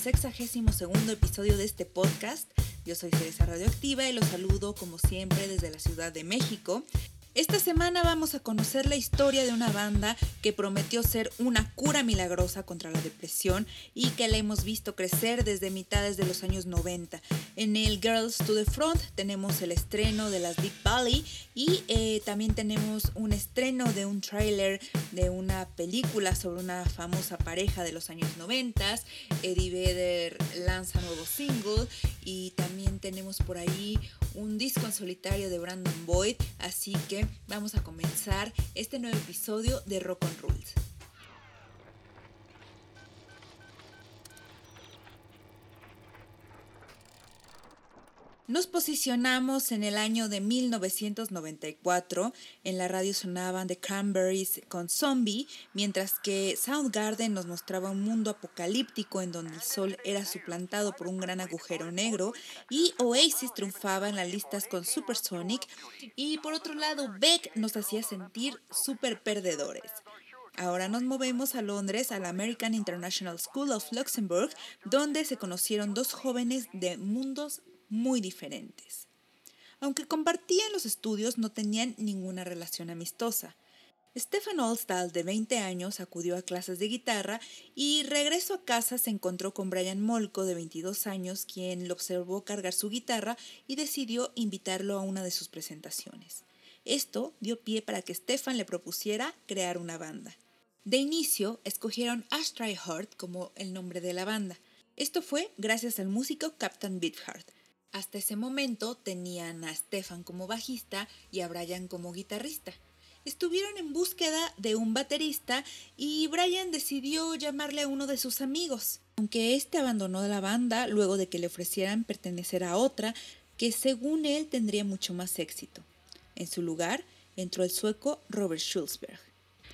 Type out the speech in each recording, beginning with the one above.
sexagésimo segundo episodio de este podcast. Yo soy Cereza Radioactiva y los saludo como siempre desde la Ciudad de México. Esta semana vamos a conocer la historia de una banda que prometió ser una cura milagrosa contra la depresión y que la hemos visto crecer desde mitades de los años 90. En el Girls to the Front tenemos el estreno de las Deep Valley y eh, también tenemos un estreno de un tráiler de una película sobre una famosa pareja de los años 90. Eddie Vedder lanza nuevo single y también tenemos por ahí un disco en solitario de Brandon Boyd, así que vamos a comenzar este nuevo episodio de Rock on Rules. Nos posicionamos en el año de 1994. En la radio sonaban The Cranberries con Zombie, mientras que Soundgarden nos mostraba un mundo apocalíptico en donde el sol era suplantado por un gran agujero negro y Oasis triunfaba en las listas con Supersonic y por otro lado Beck nos hacía sentir super perdedores. Ahora nos movemos a Londres, a la American International School of Luxembourg, donde se conocieron dos jóvenes de mundos muy diferentes. Aunque compartían los estudios, no tenían ninguna relación amistosa. Stefan Olstad, de 20 años, acudió a clases de guitarra y regreso a casa se encontró con Brian Molko, de 22 años, quien lo observó cargar su guitarra y decidió invitarlo a una de sus presentaciones. Esto dio pie para que Stefan le propusiera crear una banda. De inicio, escogieron Ashtray Heart como el nombre de la banda. Esto fue gracias al músico Captain Beefheart, hasta ese momento tenían a Stefan como bajista y a Brian como guitarrista. Estuvieron en búsqueda de un baterista y Brian decidió llamarle a uno de sus amigos, aunque este abandonó la banda luego de que le ofrecieran pertenecer a otra que según él tendría mucho más éxito. En su lugar entró el sueco Robert Schulzberg.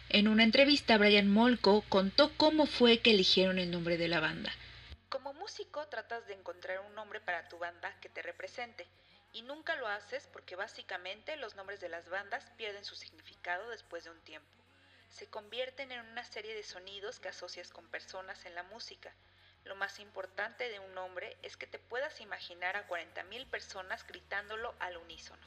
En una entrevista, Brian Molko contó cómo fue que eligieron el nombre de la banda. Músico tratas de encontrar un nombre para tu banda que te represente y nunca lo haces porque básicamente los nombres de las bandas pierden su significado después de un tiempo. Se convierten en una serie de sonidos que asocias con personas en la música. Lo más importante de un nombre es que te puedas imaginar a 40.000 personas gritándolo al unísono.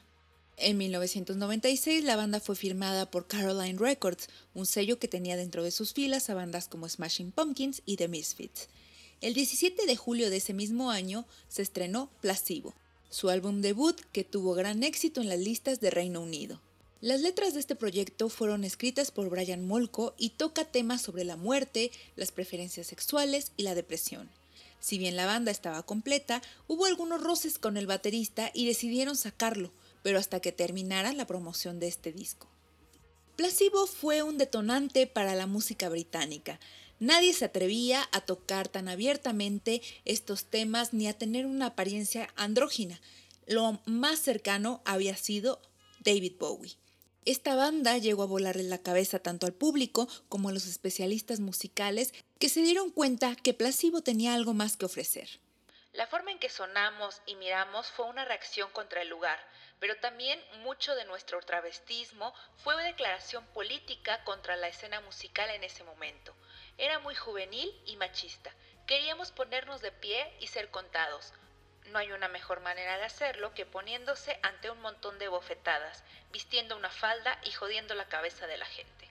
En 1996 la banda fue firmada por Caroline Records, un sello que tenía dentro de sus filas a bandas como Smashing Pumpkins y The Misfits. El 17 de julio de ese mismo año se estrenó Placebo, su álbum debut que tuvo gran éxito en las listas de Reino Unido. Las letras de este proyecto fueron escritas por Brian Molko y toca temas sobre la muerte, las preferencias sexuales y la depresión. Si bien la banda estaba completa, hubo algunos roces con el baterista y decidieron sacarlo, pero hasta que terminara la promoción de este disco. Placebo fue un detonante para la música británica. Nadie se atrevía a tocar tan abiertamente estos temas ni a tener una apariencia andrógina. Lo más cercano había sido David Bowie. Esta banda llegó a volarle la cabeza tanto al público como a los especialistas musicales que se dieron cuenta que Placebo tenía algo más que ofrecer. La forma en que sonamos y miramos fue una reacción contra el lugar, pero también mucho de nuestro travestismo fue declaración política contra la escena musical en ese momento. Era muy juvenil y machista. Queríamos ponernos de pie y ser contados. No hay una mejor manera de hacerlo que poniéndose ante un montón de bofetadas, vistiendo una falda y jodiendo la cabeza de la gente.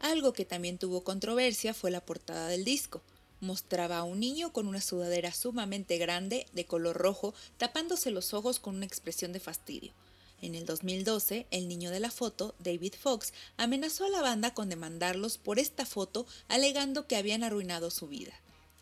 Algo que también tuvo controversia fue la portada del disco. Mostraba a un niño con una sudadera sumamente grande, de color rojo, tapándose los ojos con una expresión de fastidio. En el 2012, el niño de la foto, David Fox, amenazó a la banda con demandarlos por esta foto alegando que habían arruinado su vida.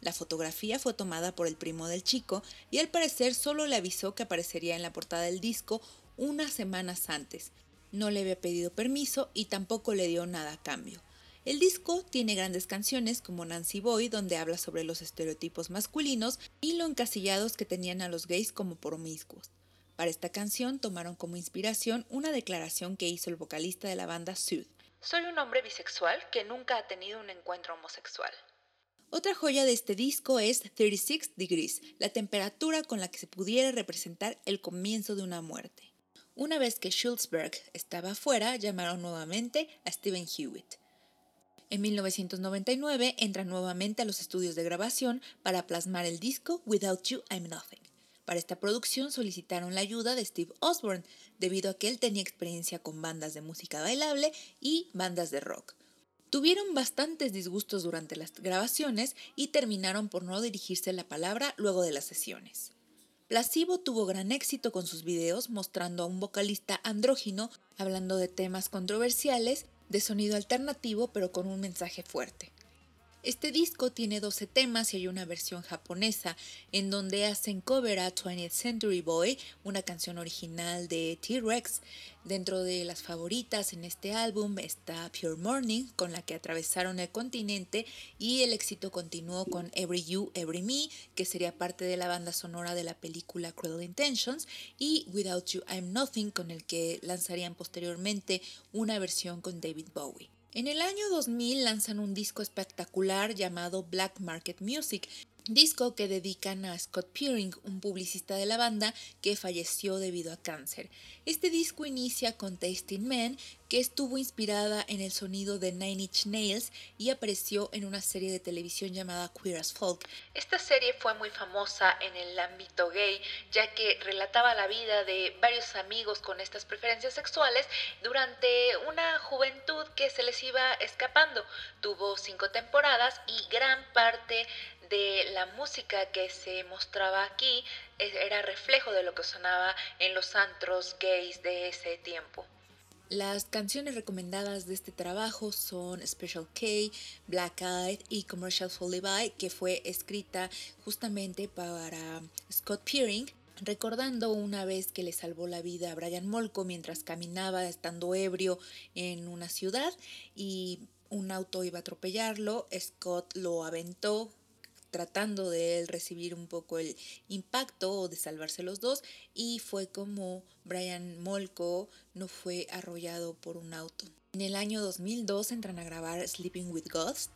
La fotografía fue tomada por el primo del chico y al parecer solo le avisó que aparecería en la portada del disco unas semanas antes. No le había pedido permiso y tampoco le dio nada a cambio. El disco tiene grandes canciones como Nancy Boy, donde habla sobre los estereotipos masculinos y lo encasillados que tenían a los gays como promiscuos. Para esta canción tomaron como inspiración una declaración que hizo el vocalista de la banda Sud. Soy un hombre bisexual que nunca ha tenido un encuentro homosexual. Otra joya de este disco es 36 Degrees, la temperatura con la que se pudiera representar el comienzo de una muerte. Una vez que Schultzberg estaba afuera, llamaron nuevamente a Steven Hewitt. En 1999 entra nuevamente a los estudios de grabación para plasmar el disco Without You I'm Nothing. Para esta producción solicitaron la ayuda de Steve Osborne, debido a que él tenía experiencia con bandas de música bailable y bandas de rock. Tuvieron bastantes disgustos durante las grabaciones y terminaron por no dirigirse la palabra luego de las sesiones. Placebo tuvo gran éxito con sus videos mostrando a un vocalista andrógino hablando de temas controversiales, de sonido alternativo pero con un mensaje fuerte. Este disco tiene 12 temas y hay una versión japonesa en donde hacen cover a 20th Century Boy, una canción original de T-Rex. Dentro de las favoritas en este álbum está Pure Morning, con la que atravesaron el continente, y el éxito continuó con Every You, Every Me, que sería parte de la banda sonora de la película Cruel Intentions, y Without You I'm Nothing, con el que lanzarían posteriormente una versión con David Bowie. En el año 2000 lanzan un disco espectacular llamado Black Market Music, disco que dedican a Scott Peering, un publicista de la banda que falleció debido a cáncer. Este disco inicia con Tasting Man, que estuvo inspirada en el sonido de Nine Inch Nails y apareció en una serie de televisión llamada Queer as Folk. Esta serie fue muy famosa en el ámbito gay, ya que relataba la vida de varios amigos con estas preferencias sexuales durante una juventud que se les iba escapando. Tuvo cinco temporadas y gran parte de la música que se mostraba aquí era reflejo de lo que sonaba en los antros gays de ese tiempo. Las canciones recomendadas de este trabajo son Special K, Black Eyed y Commercial for Levi, que fue escrita justamente para Scott Peering, recordando una vez que le salvó la vida a Brian Molko mientras caminaba estando ebrio en una ciudad y un auto iba a atropellarlo, Scott lo aventó tratando de recibir un poco el impacto o de salvarse los dos y fue como Brian Molko no fue arrollado por un auto. En el año 2002 entran a grabar Sleeping with Ghost,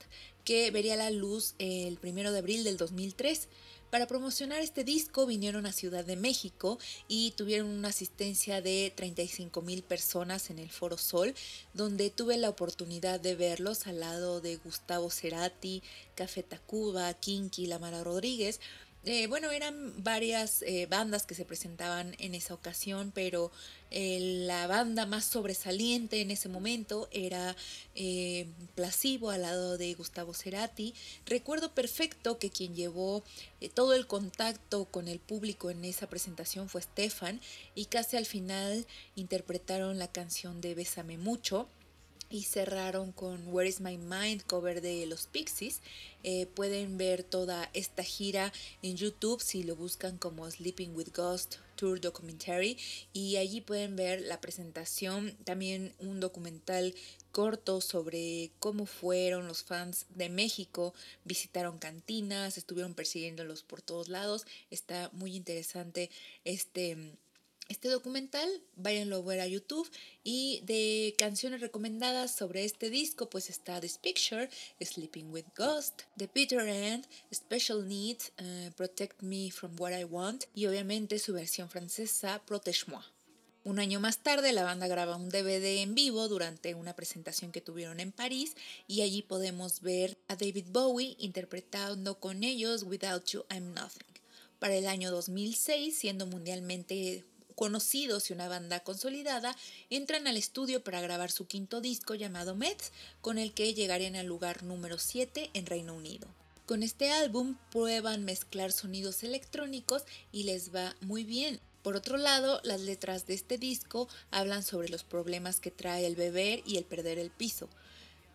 que vería la luz el 1 de abril del 2003. Para promocionar este disco vinieron a Ciudad de México y tuvieron una asistencia de 35 mil personas en el Foro Sol, donde tuve la oportunidad de verlos al lado de Gustavo Cerati, Café Tacuba, Kinky, Lamara Rodríguez, eh, bueno, eran varias eh, bandas que se presentaban en esa ocasión, pero eh, la banda más sobresaliente en ese momento era Placebo al lado de Gustavo Cerati. Recuerdo perfecto que quien llevó todo el contacto con el público en esa presentación fue Stefan y casi al final interpretaron la canción de Bésame mucho y cerraron con Where is My Mind, cover de los Pixies. Eh, pueden ver toda esta gira en YouTube si lo buscan como Sleeping with Ghost Tour Documentary y allí pueden ver la presentación, también un documental corto sobre cómo fueron los fans de México, visitaron cantinas, estuvieron persiguiéndolos por todos lados. Está muy interesante este este documental, váyanlo a ver a YouTube. Y de canciones recomendadas sobre este disco, pues está This Picture, Sleeping with Ghost, The Bitter End, Special Needs, uh, Protect Me from What I Want y obviamente su versión francesa, Protège-moi. Un año más tarde, la banda graba un DVD en vivo durante una presentación que tuvieron en París y allí podemos ver a David Bowie interpretando con ellos Without You I'm Nothing. Para el año 2006, siendo mundialmente conocidos y una banda consolidada, entran al estudio para grabar su quinto disco llamado Mets, con el que llegarían al lugar número 7 en Reino Unido. Con este álbum prueban mezclar sonidos electrónicos y les va muy bien. Por otro lado, las letras de este disco hablan sobre los problemas que trae el beber y el perder el piso.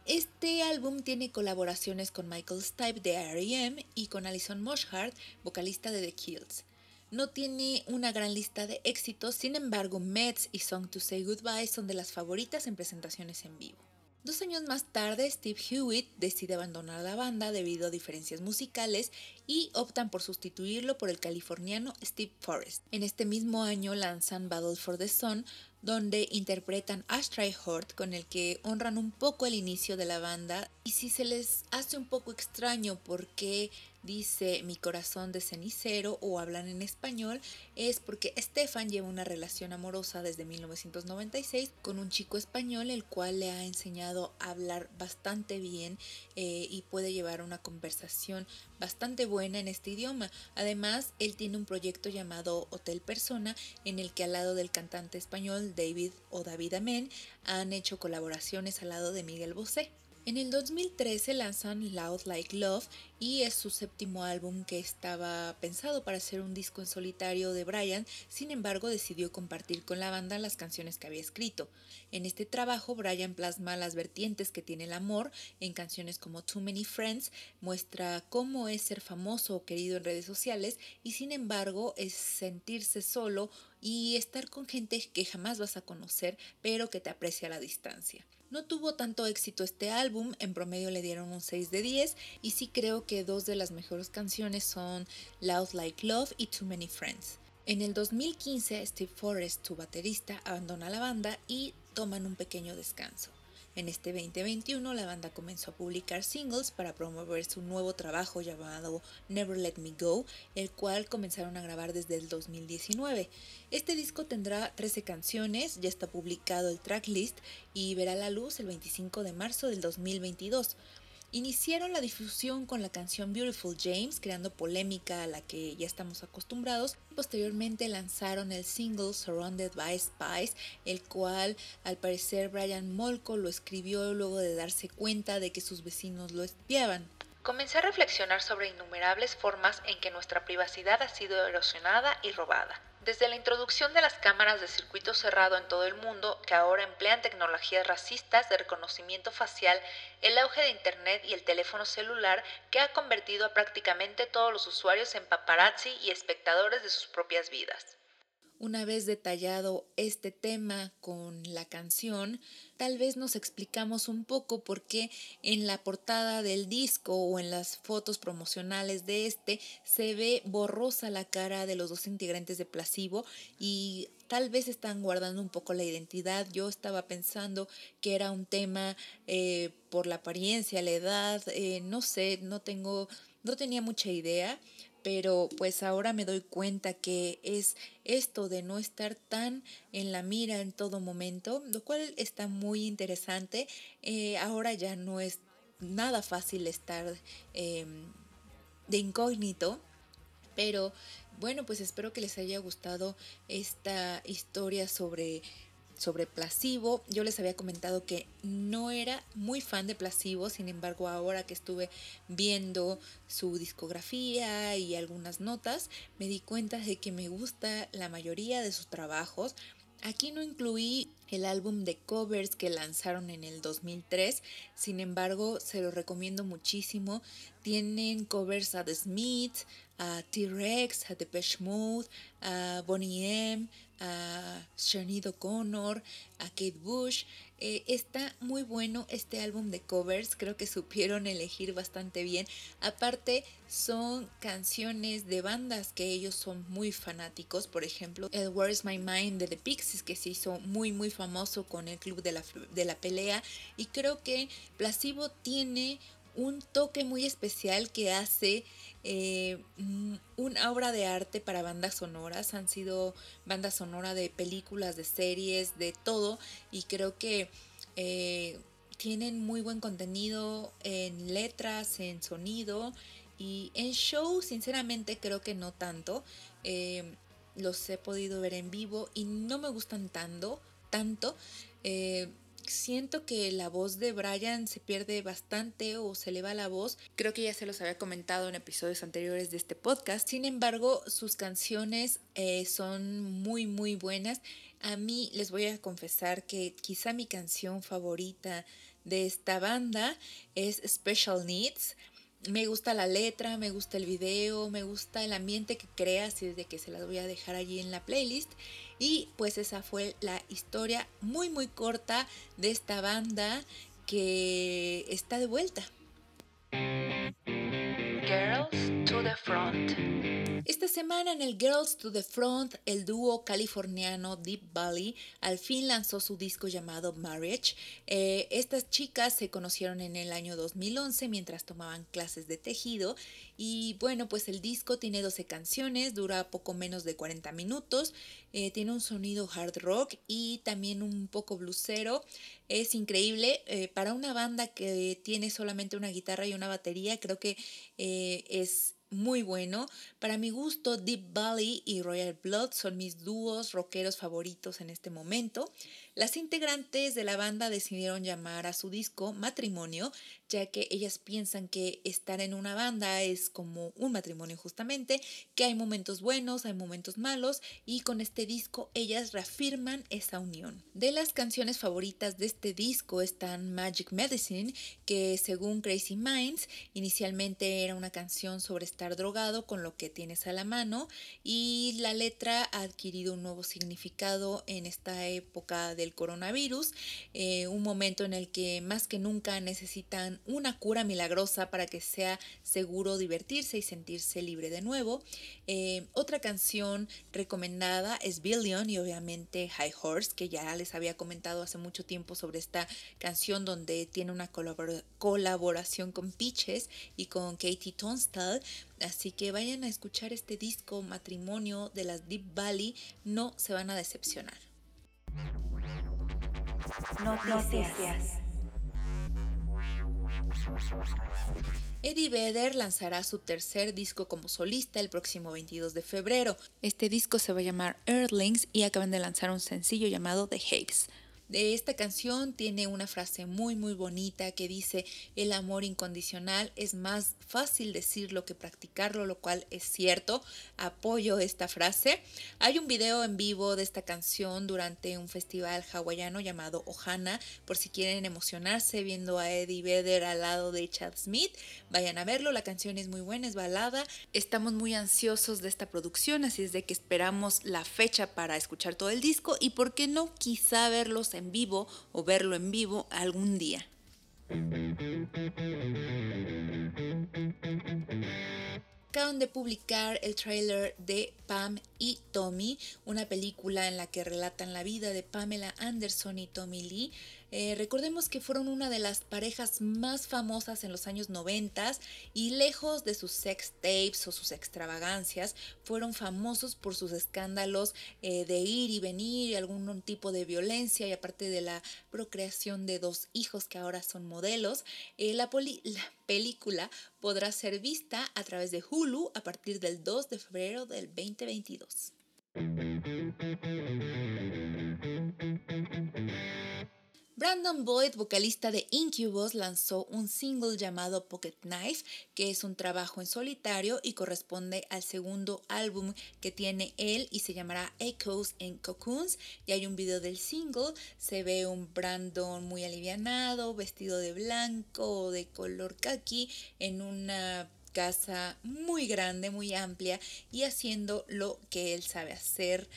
Este álbum tiene colaboraciones con Michael Stipe de R.E.M. y con Alison Mosshart, vocalista de The Kills. No tiene una gran lista de éxitos, sin embargo, Mets y Song to Say Goodbye son de las favoritas en presentaciones en vivo. Dos años más tarde, Steve Hewitt decide abandonar la banda debido a diferencias musicales y optan por sustituirlo por el californiano Steve Forrest. En este mismo año lanzan Battle for the Sun, donde interpretan Ashtray Hort, con el que honran un poco el inicio de la banda. Y si se les hace un poco extraño porque dice mi corazón de cenicero o hablan en español, es porque Stefan lleva una relación amorosa desde 1996 con un chico español, el cual le ha enseñado a hablar bastante bien eh, y puede llevar una conversación bastante buena en este idioma. Además, él tiene un proyecto llamado Hotel Persona, en el que al lado del cantante español David o David Amén han hecho colaboraciones al lado de Miguel Bosé. En el 2013 lanzan Loud Like Love y es su séptimo álbum que estaba pensado para ser un disco en solitario de Brian, sin embargo decidió compartir con la banda las canciones que había escrito. En este trabajo Brian plasma las vertientes que tiene el amor en canciones como Too Many Friends, muestra cómo es ser famoso o querido en redes sociales y sin embargo es sentirse solo y estar con gente que jamás vas a conocer pero que te aprecia a la distancia. No tuvo tanto éxito este álbum, en promedio le dieron un 6 de 10 y sí creo que dos de las mejores canciones son Loud Like Love y Too Many Friends. En el 2015 Steve Forrest, su baterista, abandona la banda y toman un pequeño descanso. En este 2021 la banda comenzó a publicar singles para promover su nuevo trabajo llamado Never Let Me Go, el cual comenzaron a grabar desde el 2019. Este disco tendrá 13 canciones, ya está publicado el tracklist y verá la luz el 25 de marzo del 2022. Iniciaron la difusión con la canción Beautiful James, creando polémica a la que ya estamos acostumbrados. Posteriormente lanzaron el single Surrounded by Spies, el cual al parecer Brian Molko lo escribió luego de darse cuenta de que sus vecinos lo espiaban. Comencé a reflexionar sobre innumerables formas en que nuestra privacidad ha sido erosionada y robada. Desde la introducción de las cámaras de circuito cerrado en todo el mundo, que ahora emplean tecnologías racistas de reconocimiento facial, el auge de Internet y el teléfono celular que ha convertido a prácticamente todos los usuarios en paparazzi y espectadores de sus propias vidas. Una vez detallado este tema con la canción, tal vez nos explicamos un poco por qué en la portada del disco o en las fotos promocionales de este se ve borrosa la cara de los dos integrantes de Placebo y tal vez están guardando un poco la identidad. Yo estaba pensando que era un tema eh, por la apariencia, la edad, eh, no sé, no tengo, no tenía mucha idea pero pues ahora me doy cuenta que es esto de no estar tan en la mira en todo momento, lo cual está muy interesante. Eh, ahora ya no es nada fácil estar em, de incógnito, pero bueno, pues espero que les haya gustado esta historia sobre sobre Placebo. Yo les había comentado que no era muy fan de Placebo, sin embargo ahora que estuve viendo su discografía y algunas notas, me di cuenta de que me gusta la mayoría de sus trabajos. Aquí no incluí el álbum de covers que lanzaron en el 2003, sin embargo se lo recomiendo muchísimo. Tienen covers a The Smiths, a T-Rex, a Depeche Mode, a Bonnie M, a Sinead O'Connor, a Kate Bush. Eh, está muy bueno este álbum de covers, creo que supieron elegir bastante bien. Aparte, son canciones de bandas que ellos son muy fanáticos. Por ejemplo, el Where's My Mind de The Pixies, que se hizo muy, muy famoso con el club de la, de la pelea. Y creo que Placebo tiene un toque muy especial que hace eh, mm, una obra de arte para bandas sonoras. Han sido bandas sonoras de películas, de series, de todo. Y creo que eh, tienen muy buen contenido en letras, en sonido. Y en show, sinceramente, creo que no tanto. Eh, los he podido ver en vivo y no me gustan tanto. tanto siento que la voz de Brian se pierde bastante o se le va la voz. Creo que ya se los había comentado en episodios anteriores de este podcast. Sin embargo, sus canciones eh, son muy, muy buenas. A mí les voy a confesar que quizá mi canción favorita de esta banda es Special Needs me gusta la letra, me gusta el video, me gusta el ambiente que crea, así de que se las voy a dejar allí en la playlist. Y pues esa fue la historia muy muy corta de esta banda que está de vuelta. Girls to the Front. Esta semana en el Girls to the Front, el dúo californiano Deep Valley al fin lanzó su disco llamado Marriage. Eh, estas chicas se conocieron en el año 2011 mientras tomaban clases de tejido y bueno, pues el disco tiene 12 canciones, dura poco menos de 40 minutos, eh, tiene un sonido hard rock y también un poco blusero. Es increíble eh, para una banda que tiene solamente una guitarra y una batería, creo que es muy bueno. Para mi gusto, Deep Valley y Royal Blood son mis dúos rockeros favoritos en este momento. Las integrantes de la banda decidieron llamar a su disco Matrimonio, ya que ellas piensan que estar en una banda es como un matrimonio justamente, que hay momentos buenos, hay momentos malos y con este disco ellas reafirman esa unión. De las canciones favoritas de este disco están Magic Medicine, que según Crazy Minds inicialmente era una canción sobre estar drogado con lo que tienes a la mano y la letra ha adquirido un nuevo significado en esta época de coronavirus, eh, un momento en el que más que nunca necesitan una cura milagrosa para que sea seguro divertirse y sentirse libre de nuevo. Eh, otra canción recomendada es Billion y obviamente High Horse, que ya les había comentado hace mucho tiempo sobre esta canción donde tiene una colaboración con Peaches y con Katie Tunstall. Así que vayan a escuchar este disco Matrimonio de las Deep Valley, no se van a decepcionar. Noticias. Eddie Vedder lanzará su tercer disco como solista el próximo 22 de febrero. Este disco se va a llamar Earthlings y acaban de lanzar un sencillo llamado The Haves de esta canción tiene una frase muy muy bonita que dice el amor incondicional es más fácil decirlo que practicarlo, lo cual es cierto. Apoyo esta frase. Hay un video en vivo de esta canción durante un festival hawaiano llamado Ohana, por si quieren emocionarse viendo a Eddie Vedder al lado de Chad Smith, vayan a verlo. La canción es muy buena, es balada. Estamos muy ansiosos de esta producción, así es de que esperamos la fecha para escuchar todo el disco y por qué no quizá verlos en vivo o verlo en vivo algún día. Acaban de publicar el trailer de Pam y Tommy, una película en la que relatan la vida de Pamela Anderson y Tommy Lee, eh, recordemos que fueron una de las parejas más famosas en los años 90 y lejos de sus sex tapes o sus extravagancias, fueron famosos por sus escándalos eh, de ir y venir y algún tipo de violencia y aparte de la procreación de dos hijos que ahora son modelos. Eh, la, la película podrá ser vista a través de Hulu a partir del 2 de febrero del 2022. Brandon Boyd, vocalista de Incubus, lanzó un single llamado Pocket Knife, que es un trabajo en solitario y corresponde al segundo álbum que tiene él y se llamará Echoes and Cocoons. Y hay un video del single, se ve un Brandon muy alivianado, vestido de blanco o de color khaki en una casa muy grande, muy amplia y haciendo lo que él sabe hacer,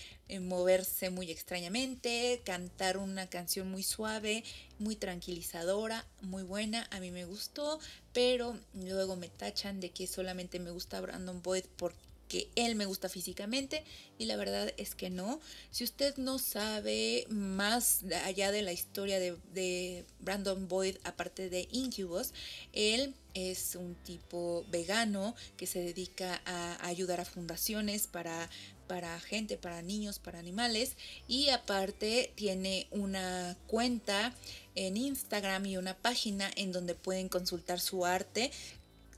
moverse muy extrañamente, cantar una canción muy suave, muy tranquilizadora, muy buena, a mí me gustó, pero luego me tachan de que solamente me gusta Brandon Boyd porque él me gusta físicamente y la verdad es que no. Si usted no sabe más allá de la historia de, de Brandon Boyd, aparte de Incubus, él es un tipo vegano que se dedica a ayudar a fundaciones para para gente, para niños, para animales. Y aparte tiene una cuenta en Instagram y una página en donde pueden consultar su arte.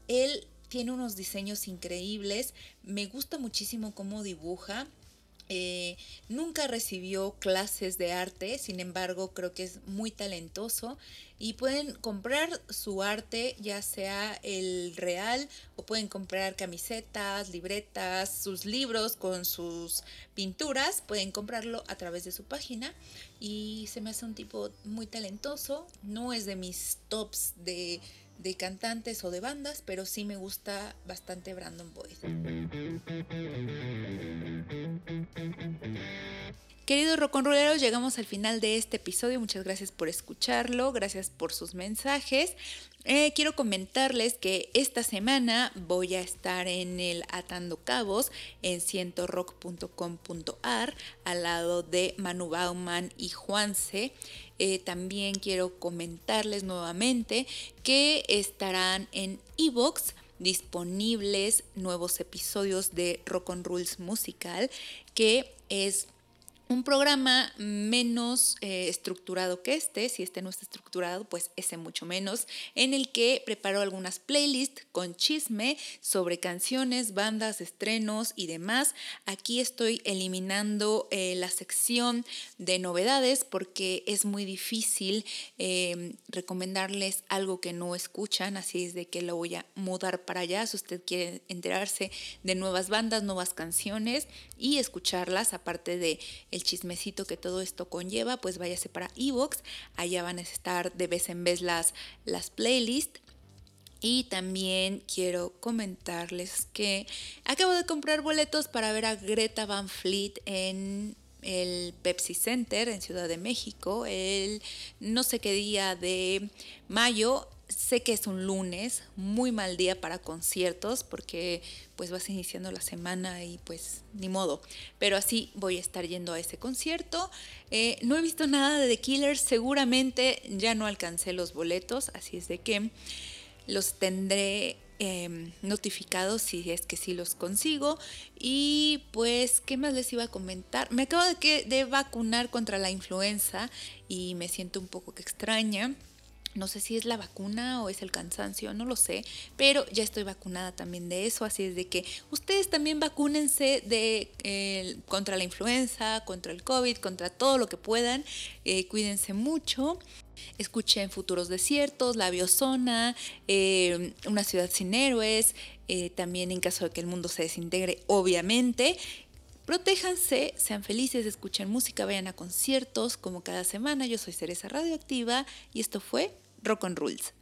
Él tiene unos diseños increíbles. Me gusta muchísimo cómo dibuja. Eh, nunca recibió clases de arte, sin embargo creo que es muy talentoso y pueden comprar su arte, ya sea el real o pueden comprar camisetas, libretas, sus libros con sus pinturas, pueden comprarlo a través de su página y se me hace un tipo muy talentoso, no es de mis tops de de cantantes o de bandas, pero sí me gusta bastante Brandon Boyd. Queridos rock'n'rolleros, llegamos al final de este episodio. Muchas gracias por escucharlo, gracias por sus mensajes. Eh, quiero comentarles que esta semana voy a estar en el Atando Cabos en cientorock.com.ar al lado de Manu Bauman y Juanse. Eh, también quiero comentarles nuevamente que estarán en Evox disponibles nuevos episodios de Rock on Rules Musical, que es un programa menos eh, estructurado que este, si este no está estructurado, pues ese mucho menos, en el que preparo algunas playlists con chisme sobre canciones, bandas, estrenos y demás. Aquí estoy eliminando eh, la sección de novedades porque es muy difícil em, recomendarles algo que no escuchan, así es de que lo voy a mudar para allá. Si usted quiere enterarse de nuevas bandas, nuevas canciones y escucharlas, aparte de el chismecito que todo esto conlleva, pues váyase para Evox, allá van a estar de vez en vez las, las playlists. Y también quiero comentarles que acabo de comprar boletos para ver a Greta Van Fleet en el Pepsi Center en Ciudad de México el no sé qué día de mayo Sé que es un lunes, muy mal día para conciertos porque pues vas iniciando la semana y pues ni modo. Pero así voy a estar yendo a ese concierto. Eh, no he visto nada de The Killers, seguramente ya no alcancé los boletos, así es de que los tendré em, notificados si es que sí los consigo. Y pues, ¿qué más les iba a comentar? Me acabo de, de vacunar contra la influenza y me siento un poco extraña. No sé si es la vacuna o es el cansancio, no lo sé, pero ya estoy vacunada también de eso, así es de que ustedes también vacúnense de, contra la influenza, contra el COVID, contra todo lo que puedan, eh, cuídense mucho. Escuchen Futuros Desiertos, La Biozona, eh, Una Ciudad sin Héroes, eh, también en caso de que el mundo se desintegre, obviamente. Protéjanse, sean felices, escuchen música, vayan a conciertos como cada semana. Yo soy Cereza Radioactiva y esto fue Rock and Rules.